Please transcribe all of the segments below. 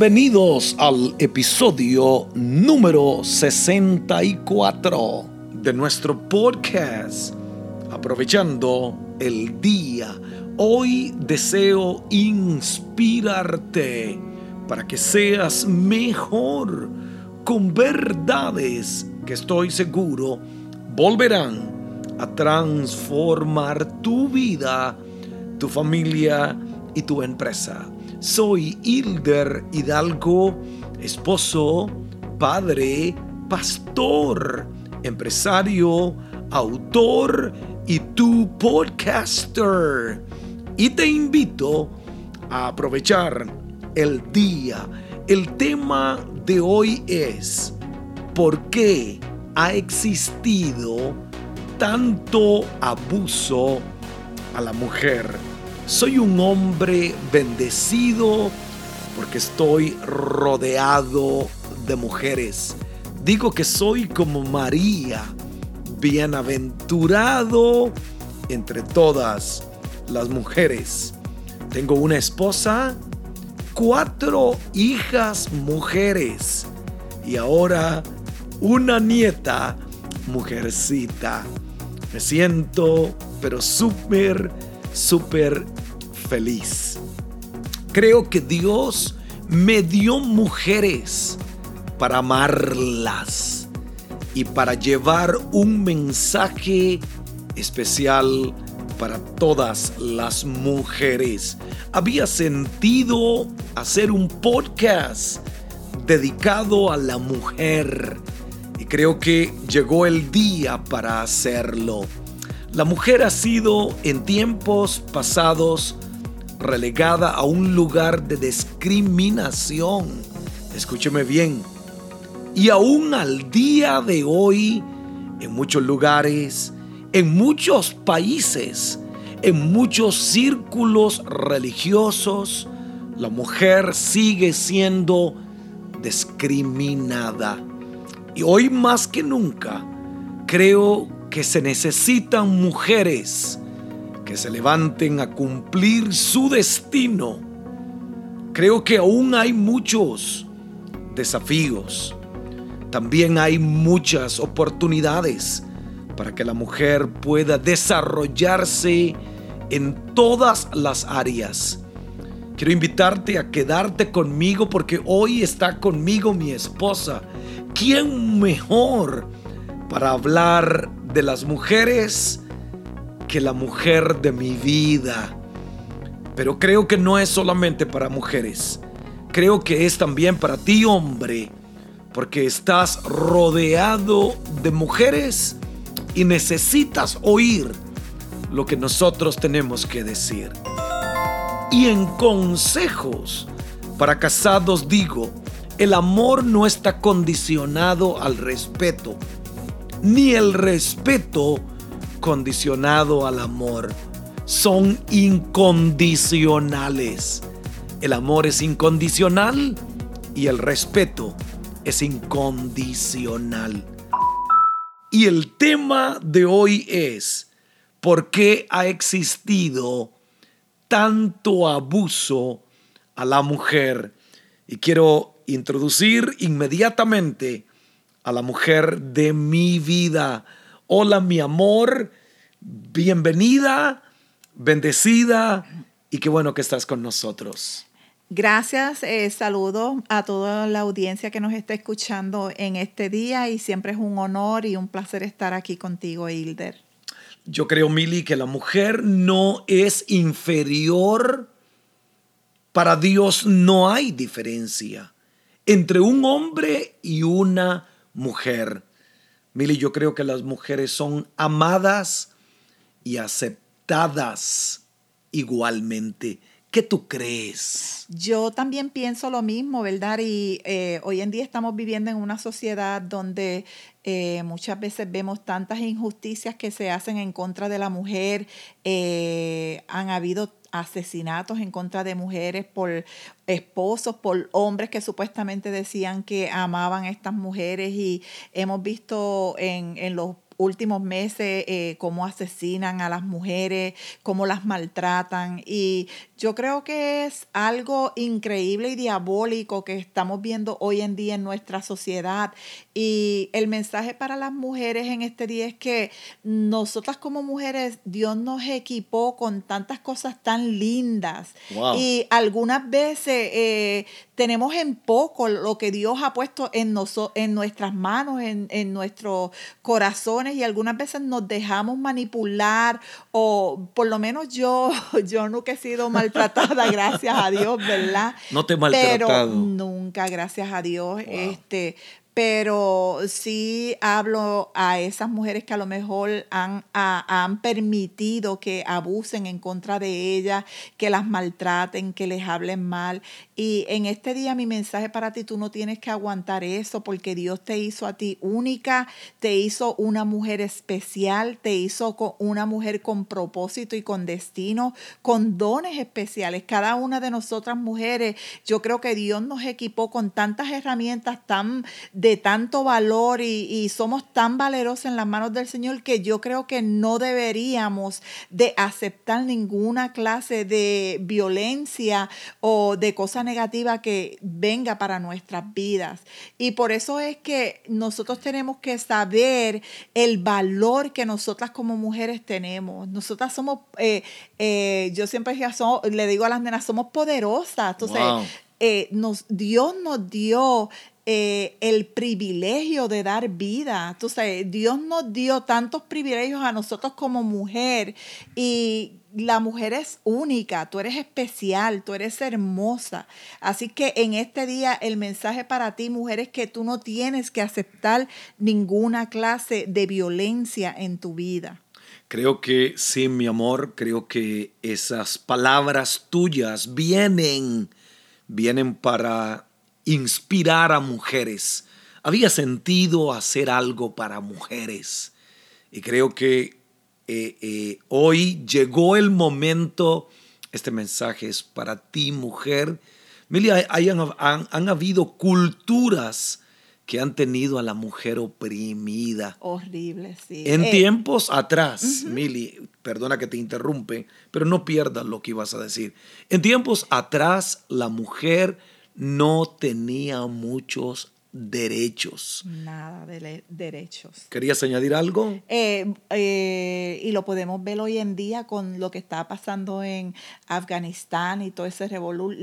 Bienvenidos al episodio número 64 de nuestro podcast. Aprovechando el día, hoy deseo inspirarte para que seas mejor con verdades que estoy seguro volverán a transformar tu vida, tu familia y tu empresa. Soy Hilder Hidalgo, esposo, padre, pastor, empresario, autor y tu podcaster. Y te invito a aprovechar el día. El tema de hoy es ¿por qué ha existido tanto abuso a la mujer? Soy un hombre bendecido porque estoy rodeado de mujeres. Digo que soy como María, bienaventurado entre todas las mujeres. Tengo una esposa, cuatro hijas mujeres y ahora una nieta mujercita. Me siento pero súper, súper feliz. Creo que Dios me dio mujeres para amarlas y para llevar un mensaje especial para todas las mujeres. Había sentido hacer un podcast dedicado a la mujer y creo que llegó el día para hacerlo. La mujer ha sido en tiempos pasados relegada a un lugar de discriminación. Escúcheme bien. Y aún al día de hoy, en muchos lugares, en muchos países, en muchos círculos religiosos, la mujer sigue siendo discriminada. Y hoy más que nunca, creo que se necesitan mujeres que se levanten a cumplir su destino. Creo que aún hay muchos desafíos. También hay muchas oportunidades para que la mujer pueda desarrollarse en todas las áreas. Quiero invitarte a quedarte conmigo porque hoy está conmigo mi esposa. ¿Quién mejor para hablar de las mujeres que la mujer de mi vida. Pero creo que no es solamente para mujeres. Creo que es también para ti, hombre, porque estás rodeado de mujeres y necesitas oír lo que nosotros tenemos que decir. Y en consejos para casados digo, el amor no está condicionado al respeto, ni el respeto condicionado al amor. Son incondicionales. El amor es incondicional y el respeto es incondicional. Y el tema de hoy es, ¿por qué ha existido tanto abuso a la mujer? Y quiero introducir inmediatamente a la mujer de mi vida Hola mi amor, bienvenida, bendecida y qué bueno que estás con nosotros. Gracias, eh, saludo a toda la audiencia que nos está escuchando en este día y siempre es un honor y un placer estar aquí contigo, Hilder. Yo creo, Mili, que la mujer no es inferior. Para Dios no hay diferencia entre un hombre y una mujer. Mili, yo creo que las mujeres son amadas y aceptadas igualmente. ¿Qué tú crees? Yo también pienso lo mismo, ¿verdad? Y eh, hoy en día estamos viviendo en una sociedad donde eh, muchas veces vemos tantas injusticias que se hacen en contra de la mujer. Eh, han habido asesinatos en contra de mujeres por esposos, por hombres que supuestamente decían que amaban a estas mujeres y hemos visto en, los últimos meses, eh, cómo asesinan a las mujeres, cómo las maltratan. Y yo creo que es algo increíble y diabólico que estamos viendo hoy en día en nuestra sociedad. Y el mensaje para las mujeres en este día es que nosotras como mujeres, Dios nos equipó con tantas cosas tan lindas. Y algunas veces eh, tenemos en poco lo que Dios ha puesto en, en nuestras manos, en, en nuestros corazones y algunas veces nos dejamos manipular o por lo menos yo, yo nunca he sido mal tratada, gracias a Dios, ¿verdad? No te he maltratado. Pero nunca, gracias a Dios. Este, pero sí hablo a esas mujeres que a lo mejor han, han permitido que abusen en contra de ellas, que las maltraten, que les hablen mal. Y en este día mi mensaje para ti, tú no tienes que aguantar eso porque Dios te hizo a ti única, te hizo una mujer especial, te hizo una mujer con propósito y con destino, con dones especiales. Cada una de nosotras mujeres, yo creo que Dios nos equipó con tantas herramientas tan de tanto valor y, somos tan valerosos en las manos del Señor que yo creo que no deberíamos de aceptar ninguna clase de violencia o de cosa negativa que venga para nuestras vidas. Y por eso es que nosotros tenemos que saber el valor que nosotras como mujeres tenemos. Nosotras somos, eh, eh, yo siempre le digo a las nenas, somos poderosas. Entonces, eh, nos, Dios nos dio eh, el privilegio de dar vida. Tú sabes, Dios nos dio tantos privilegios a nosotros como mujer y la mujer es única, tú eres especial, tú eres hermosa. Así que en este día el mensaje para ti, mujer, es que tú no tienes que aceptar ninguna clase de violencia en tu vida. Creo que sí, mi amor, creo que esas palabras tuyas vienen, vienen para inspirar a mujeres. Había sentido hacer algo para mujeres. Y creo que eh, eh, hoy llegó el momento, este mensaje es para ti, mujer. Mili, han, habido culturas que han tenido a la mujer oprimida. Horrible, sí. En eh, tiempos atrás, Mili, perdona que te interrumpe, pero no pierdas lo que ibas a decir. En tiempos atrás, la mujer no tenía muchos derechos. Nada de derechos. ¿Querías añadir algo? Eh, eh, y lo podemos ver hoy en día con lo que está pasando en Afganistán y todo ese revolú.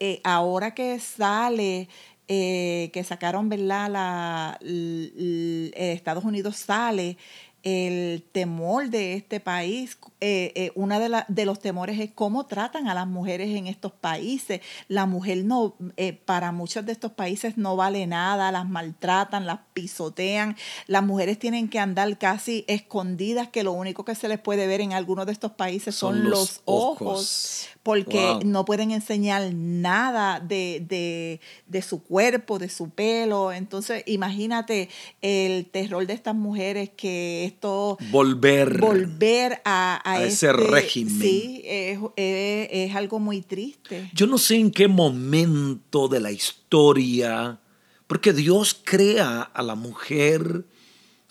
Eh, ahora que sale, que sacaron, ¿verdad? La, Estados Unidos sale el temor de este país, eh, eh, uno de, de, los temores es cómo tratan a las mujeres en estos países. La mujer no, eh, para muchos de estos países no vale nada, las maltratan, las pisotean. Las mujeres tienen que andar casi escondidas, que lo único que se les puede ver en algunos de estos países son, los, ojos porque no pueden enseñar nada de, su cuerpo, de su pelo. Entonces, imagínate el terror de estas mujeres que esto... Volver. Volver a, ese este régimen. Sí, es, algo muy triste. Yo no sé en qué momento de la historia, porque Dios crea a la mujer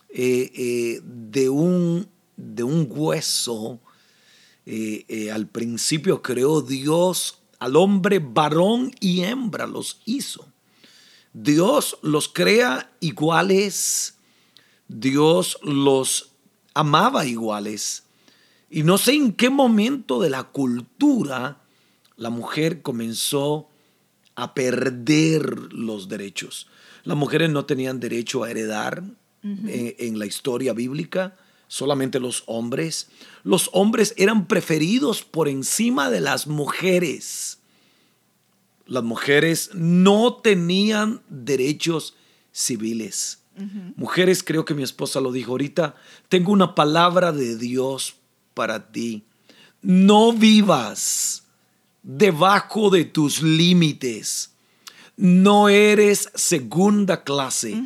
eh, eh, de, un, de un hueso eh, eh, al principio creó Dios al hombre varón y hembra los hizo. Dios los crea iguales, Dios los amaba iguales. Y no sé en qué momento de la cultura la mujer comenzó a perder los derechos. Las mujeres no tenían derecho a heredar eh, en la historia bíblica solamente los hombres. Los hombres eran preferidos por encima de las mujeres. Las mujeres no tenían derechos civiles. Mujeres, creo que mi esposa lo dijo ahorita, tengo una palabra de Dios para ti. No vivas debajo de tus límites. No eres segunda clase.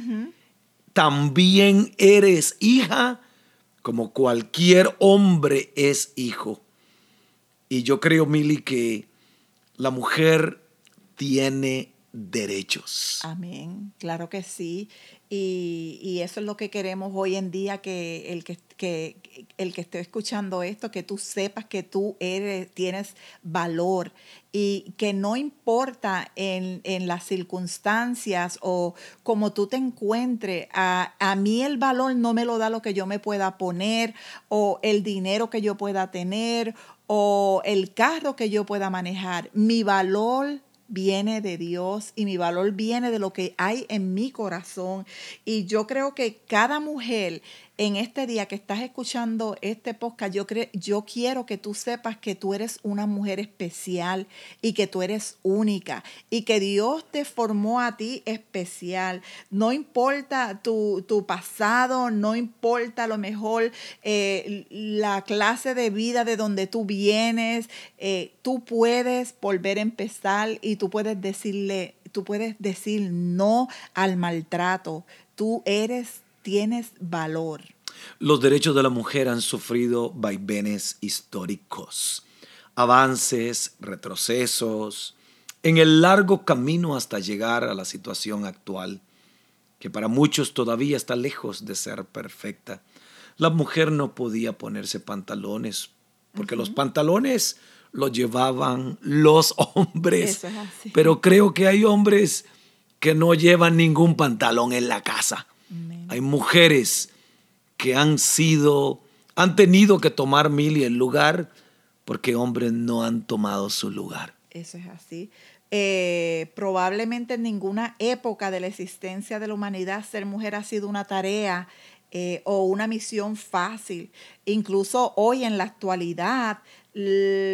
También eres hija como cualquier hombre es hijo. Y yo creo, Mili, que la mujer tiene derechos. Amén, claro que sí. Y, eso es lo que queremos hoy en día, que el que, que, el que esté escuchando esto, que tú sepas que tú eres, tienes valor y que no importa en, las circunstancias o como tú te encuentres, a, a mí el valor no me lo da lo que yo me pueda poner o el dinero que yo pueda tener o el carro que yo pueda manejar. Mi valor viene de Dios y mi valor viene de lo que hay en mi corazón. Y yo creo que cada mujer en este día que estás escuchando este podcast, yo, yo quiero que tú sepas que tú eres una mujer especial y que tú eres única y que Dios te formó a ti especial. No importa tu, pasado, no importa a lo mejor eh, la clase de vida de donde tú vienes, eh, tú puedes volver a empezar y tú puedes decirle, tú puedes decir no al maltrato. Tú eres tienes valor. Los derechos de la mujer han sufrido vaivenes históricos, avances, retrocesos, en el largo camino hasta llegar a la situación actual, que para muchos todavía está lejos de ser perfecta. La mujer no podía ponerse pantalones, porque los pantalones los llevaban los hombres. Pero creo que hay hombres que no llevan ningún pantalón en la casa. Hay mujeres que han sido, han tenido que tomar mil y el lugar porque hombres no han tomado su lugar. Eso es así. Eh, probablemente en ninguna época de la existencia de la humanidad ser mujer ha sido una tarea eh, o una misión fácil. Incluso hoy en la actualidad,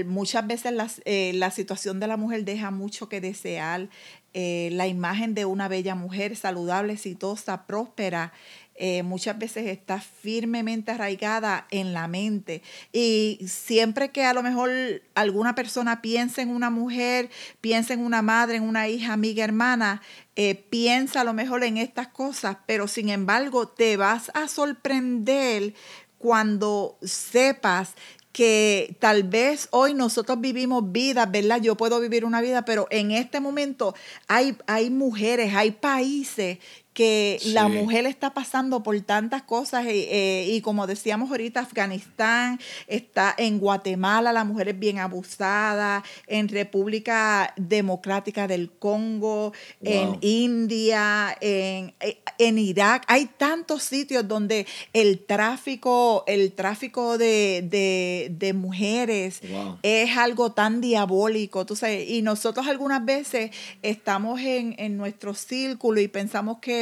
muchas veces eh, la situación de la mujer deja mucho que desear. la imagen de una bella mujer saludable, exitosa, próspera, eh, muchas veces está firmemente arraigada en la mente. Y siempre que a lo mejor alguna persona piensa en una mujer, piensa en una madre, en una hija, amiga, hermana, eh, piensa a lo mejor en estas cosas, pero sin embargo te vas a sorprender cuando sepas que tal vez hoy nosotros vivimos vidas, ¿verdad? Yo puedo vivir una vida, pero en este momento hay, hay mujeres, hay países que la mujer está pasando por tantas cosas eh, y como decíamos ahorita, Afganistán, está en Guatemala, la mujer es bien abusada, en República Democrática del Congo, en India, en, eh, en, Irak, hay tantos sitios donde el tráfico, el tráfico de, de, mujeres es algo tan diabólico, tú sabes, y nosotros algunas veces estamos en, en nuestro círculo y pensamos que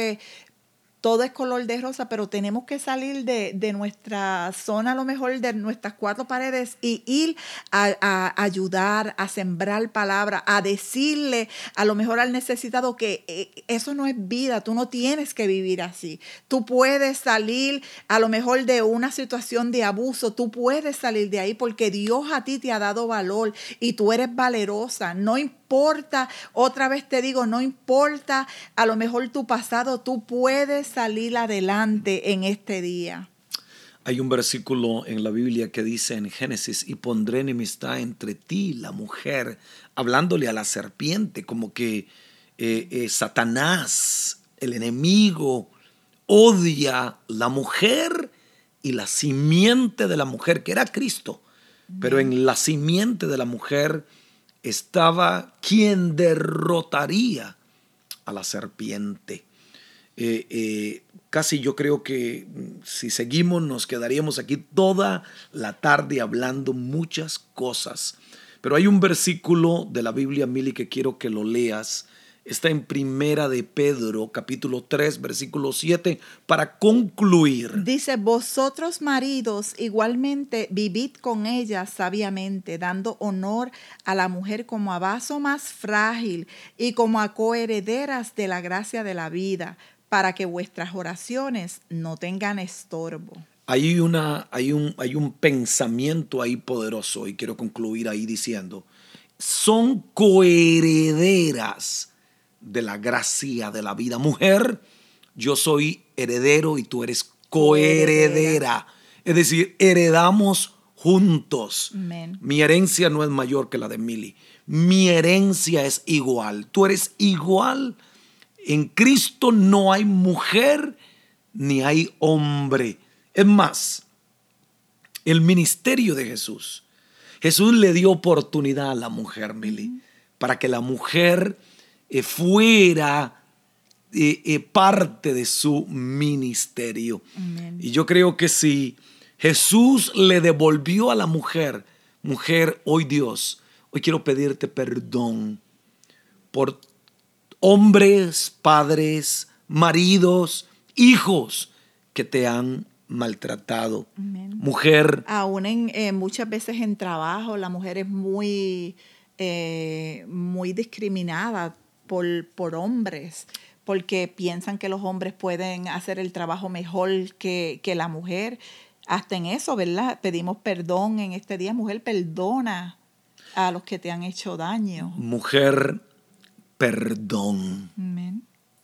todo es color de rosa, pero tenemos que salir de, nuestra zona, a lo mejor de nuestras cuatro paredes, y ir a, ayudar, a sembrar palabra, a decirle a lo mejor al necesitado que eh, eso no es vida, tú no tienes que vivir así. Tú puedes salir a lo mejor de una situación de abuso, tú puedes salir de ahí porque Dios a ti te ha dado valor y tú eres valerosa. No importa importa, otra vez te digo, no importa a lo mejor tu pasado, tú puedes salir adelante en este día. Hay un versículo en la Biblia que dice en Génesis, y pondré enemistad entre ti, la mujer, hablándole a la serpiente, como que eh, eh, Satanás, el enemigo, odia la mujer y la simiente de la mujer, que era Cristo. Pero en la simiente de la mujer estaba quien derrotaría a la serpiente. Eh, eh, casi yo creo que mm, si seguimos nos quedaríamos aquí toda la tarde hablando muchas cosas. Pero hay un versículo de la Biblia, Mili, que quiero que lo leas está en Primera de Pedro, capítulo 3, versículo 7, para concluir. Dice, vosotros maridos igualmente vivid con ella sabiamente, dando honor a la mujer como a vaso más frágil y como a coherederas de la gracia de la vida, para que vuestras oraciones no tengan estorbo. Hay, una, hay, un, hay un pensamiento ahí poderoso y quiero concluir ahí diciendo, son coherederas de la gracia de la vida. Mujer, yo soy heredero y tú eres coheredera. Es decir, heredamos juntos. Mi herencia no es mayor que la de Mili. Mi herencia es igual. Tú eres igual. En Cristo no hay mujer ni hay hombre. Es más, el ministerio de Jesús. Jesús le dio oportunidad a la mujer, Mili, para que la mujer eh, fuera eh, eh, parte de su ministerio. Y yo creo que si Jesús le devolvió a la mujer, mujer, hoy Dios, hoy quiero pedirte perdón por hombres, padres, maridos, hijos que te han maltratado. Mujer, Aún en, eh, muchas veces en trabajo la mujer es muy, eh, muy discriminada por, por hombres porque piensan que los hombres pueden hacer el trabajo mejor que, que la mujer. Hasta en eso, ¿verdad? Pedimos perdón en este día. Mujer, perdona a los que te han hecho daño. mujer, perdón.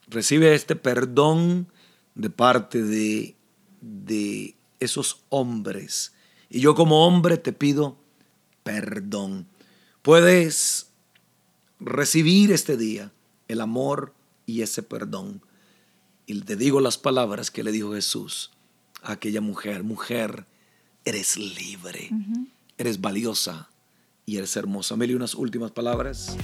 Recibe este perdón de parte de, de esos hombres. Y yo como hombre te pido perdón. Puedes recibir este día el amor y ese perdón. Y te digo las palabras que le dijo Jesús a aquella mujer. Mujer, eres libre, eres valiosa y eres hermosa. Meli, unas últimas palabras.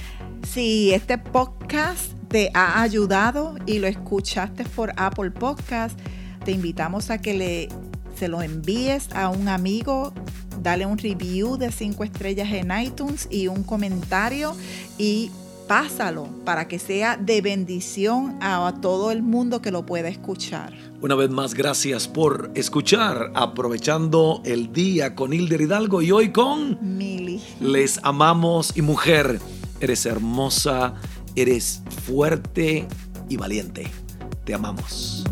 Si este podcast te ha ayudado y lo escuchaste por Apple Podcast, te invitamos a que le, se lo envíes a un amigo, dale un review de cinco estrellas en iTunes y un comentario y pásalo para que sea de bendición a todo el mundo que lo pueda escuchar. Una vez más, gracias por escuchar, aprovechando el día con Hilder Hidalgo y hoy con Mili. Les amamos y mujer, eres hermosa, eres fuerte y valiente. Te amamos.